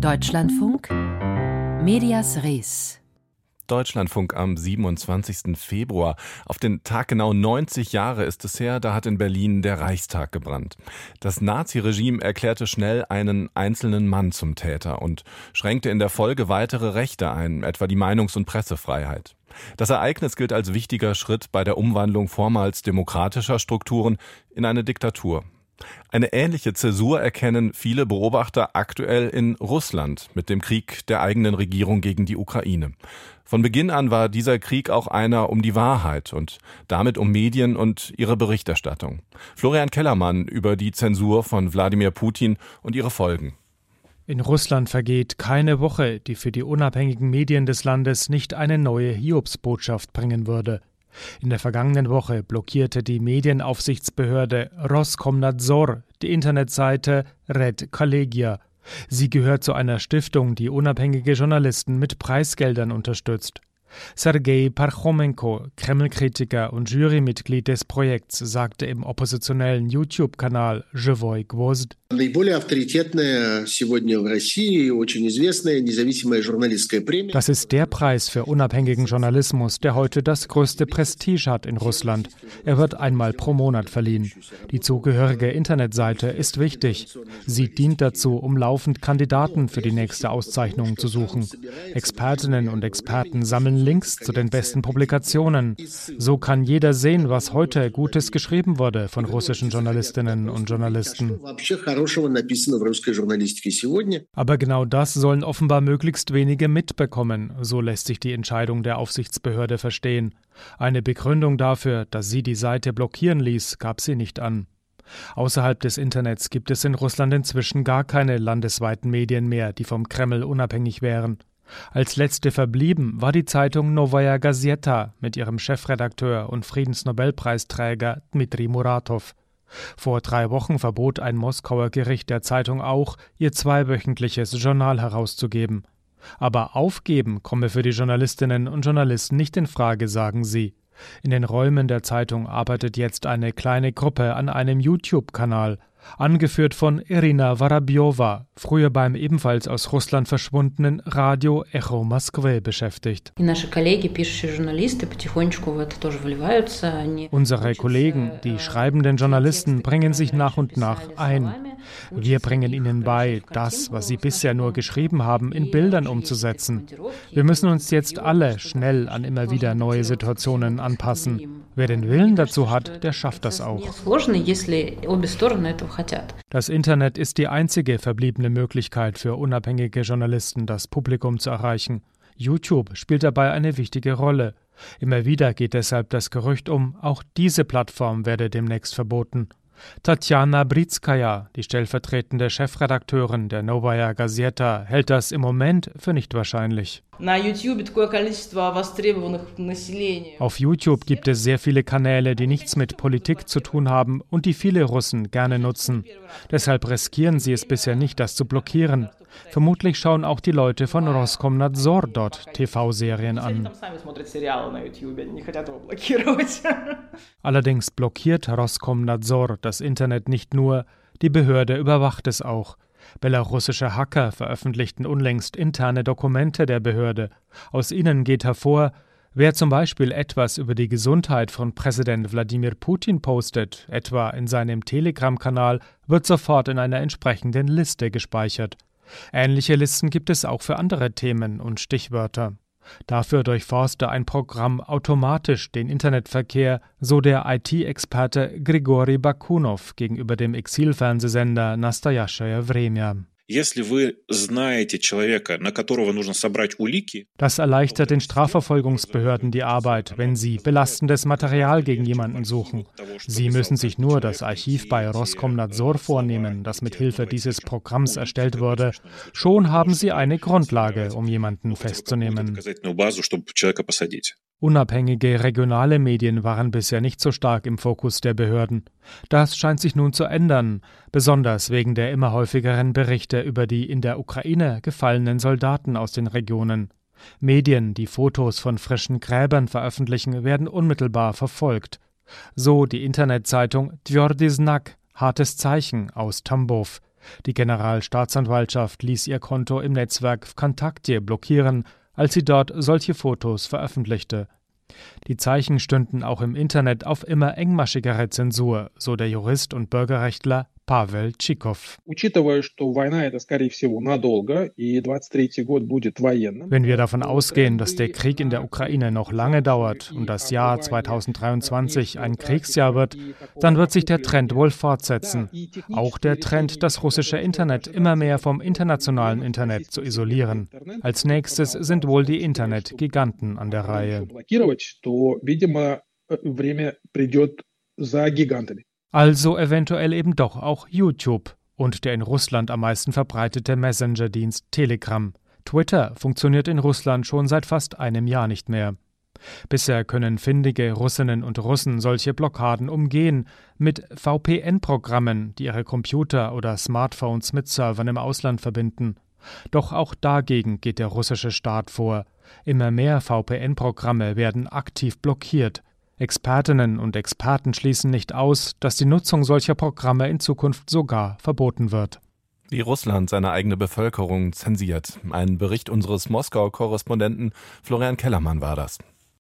Deutschlandfunk Medias Res Deutschlandfunk am 27. Februar. Auf den Tag genau 90 Jahre ist es her, da hat in Berlin der Reichstag gebrannt. Das Naziregime erklärte schnell einen einzelnen Mann zum Täter und schränkte in der Folge weitere Rechte ein, etwa die Meinungs- und Pressefreiheit. Das Ereignis gilt als wichtiger Schritt bei der Umwandlung vormals demokratischer Strukturen in eine Diktatur. Eine ähnliche Zäsur erkennen viele Beobachter aktuell in Russland mit dem Krieg der eigenen Regierung gegen die Ukraine. Von Beginn an war dieser Krieg auch einer um die Wahrheit und damit um Medien und ihre Berichterstattung. Florian Kellermann über die Zensur von Wladimir Putin und ihre Folgen. In Russland vergeht keine Woche, die für die unabhängigen Medien des Landes nicht eine neue Hiobsbotschaft bringen würde. In der vergangenen Woche blockierte die Medienaufsichtsbehörde Roskomnadzor die Internetseite Red Collegia. Sie gehört zu einer Stiftung, die unabhängige Journalisten mit Preisgeldern unterstützt. Sergei Parchomenko, Kreml-Kritiker und Jurymitglied des Projekts, sagte im oppositionellen YouTube-Kanal Живой Гвоздь. Das ist der Preis für unabhängigen Journalismus, der heute das größte Prestige hat in Russland. Er wird einmal pro Monat verliehen. Die zugehörige Internetseite ist wichtig. Sie dient dazu, um laufend Kandidaten für die nächste Auszeichnung zu suchen. Expertinnen und Experten sammeln Links zu den besten Publikationen. So kann jeder sehen, was heute Gutes geschrieben wurde von russischen Journalistinnen und Journalisten. Aber genau das sollen offenbar möglichst wenige mitbekommen, so lässt sich die Entscheidung der Aufsichtsbehörde verstehen. Eine Begründung dafür, dass sie die Seite blockieren ließ, gab sie nicht an. Außerhalb des Internets gibt es in Russland inzwischen gar keine landesweiten Medien mehr, die vom Kreml unabhängig wären. Als letzte verblieben war die Zeitung Novaya Gazeta mit ihrem Chefredakteur und Friedensnobelpreisträger Dmitri Muratov. Vor drei Wochen verbot ein Moskauer Gericht der Zeitung auch, ihr zweiwöchentliches Journal herauszugeben. Aber aufgeben komme für die Journalistinnen und Journalisten nicht in Frage, sagen sie. In den Räumen der Zeitung arbeitet jetzt eine kleine Gruppe an einem YouTube-Kanal, angeführt von Irina Warabjowa, früher beim ebenfalls aus Russland verschwundenen Radio Echo Moskwe beschäftigt. Unsere Kollegen, die schreibenden Journalisten, bringen sich nach und nach ein. Wir bringen ihnen bei, das, was sie bisher nur geschrieben haben, in Bildern umzusetzen. Wir müssen uns jetzt alle schnell an immer wieder neue Situationen anpassen. Wer den Willen dazu hat, der schafft das auch. Das Internet ist die einzige verbliebene Möglichkeit für unabhängige Journalisten, das Publikum zu erreichen. YouTube spielt dabei eine wichtige Rolle. Immer wieder geht deshalb das Gerücht um, auch diese Plattform werde demnächst verboten. Tatjana Britskaya, die stellvertretende Chefredakteurin der Novaya Gazeta, hält das im Moment für nicht wahrscheinlich. Auf YouTube gibt es sehr viele Kanäle, die nichts mit Politik zu tun haben und die viele Russen gerne nutzen. Deshalb riskieren sie es bisher nicht, das zu blockieren. Vermutlich schauen auch die Leute von Roskomnadzor dort TV-Serien an. Allerdings blockiert Roskomnadzor das Internet nicht nur, die Behörde überwacht es auch. Belarussische Hacker veröffentlichten unlängst interne Dokumente der Behörde. Aus ihnen geht hervor, Wer zum Beispiel etwas über die Gesundheit von Präsident Wladimir Putin postet, etwa in seinem Telegram-Kanal, wird sofort in einer entsprechenden Liste gespeichert. Ähnliche Listen gibt es auch für andere Themen und Stichwörter. Dafür durchforste ein Programm automatisch den Internetverkehr, so der IT-Experte Grigori Bakunov gegenüber dem Exilfernsehsender Nastajaschaya Vremya. Если вы знаете человека, на которого нужно собрать улики, das erleichtert den Strafverfolgungsbehörden die Arbeit, wenn sie belastendes Material gegen jemanden suchen. Sie müssen sich nur das Archiv bei Roskomnadzor vornehmen, das mit Hilfe dieses Programms erstellt wurde. Schon haben sie eine Grundlage, um jemanden festzunehmen. Unabhängige regionale Medien waren bisher nicht so stark im Fokus der Behörden. Das scheint sich nun zu ändern, besonders wegen der immer häufigeren Berichte über die in der Ukraine gefallenen Soldaten aus den Regionen. Medien, die Fotos von frischen Gräbern veröffentlichen, werden unmittelbar verfolgt. So die Internetzeitung Tjordy Znak, hartes Zeichen aus Tambov. Die Generalstaatsanwaltschaft ließ ihr Konto im Netzwerk Vkontakte blockieren, als sie dort solche Fotos veröffentlichte. Die Zeichen stünden auch im Internet auf immer engmaschigere Zensur, so der Jurist und Bürgerrechtler Pavel Tschikow. Wenn wir davon ausgehen, dass der Krieg in der Ukraine noch lange dauert und das Jahr 2023 ein Kriegsjahr wird, dann wird sich der Trend wohl fortsetzen. Auch der Trend, das russische Internet immer mehr vom internationalen Internet zu isolieren. Als nächstes sind wohl die Internetgiganten an der Reihe. Время придет за гигантами. Also eventuell eben doch auch YouTube und der in Russland am meisten verbreitete Messenger-Dienst Telegram. Twitter funktioniert in Russland schon seit fast einem Jahr nicht mehr. Bisher können findige Russinnen und Russen solche Blockaden umgehen mit VPN-Programmen, die ihre Computer oder Smartphones mit Servern im Ausland verbinden. Doch auch dagegen geht der russische Staat vor. Immer mehr VPN-Programme werden aktiv blockiert. Expertinnen und Experten schließen nicht aus, dass die Nutzung solcher Programme in Zukunft sogar verboten wird. Wie Russland seine eigene Bevölkerung zensiert. Ein Bericht unseres Moskau-Korrespondenten Florian Kellermann war das.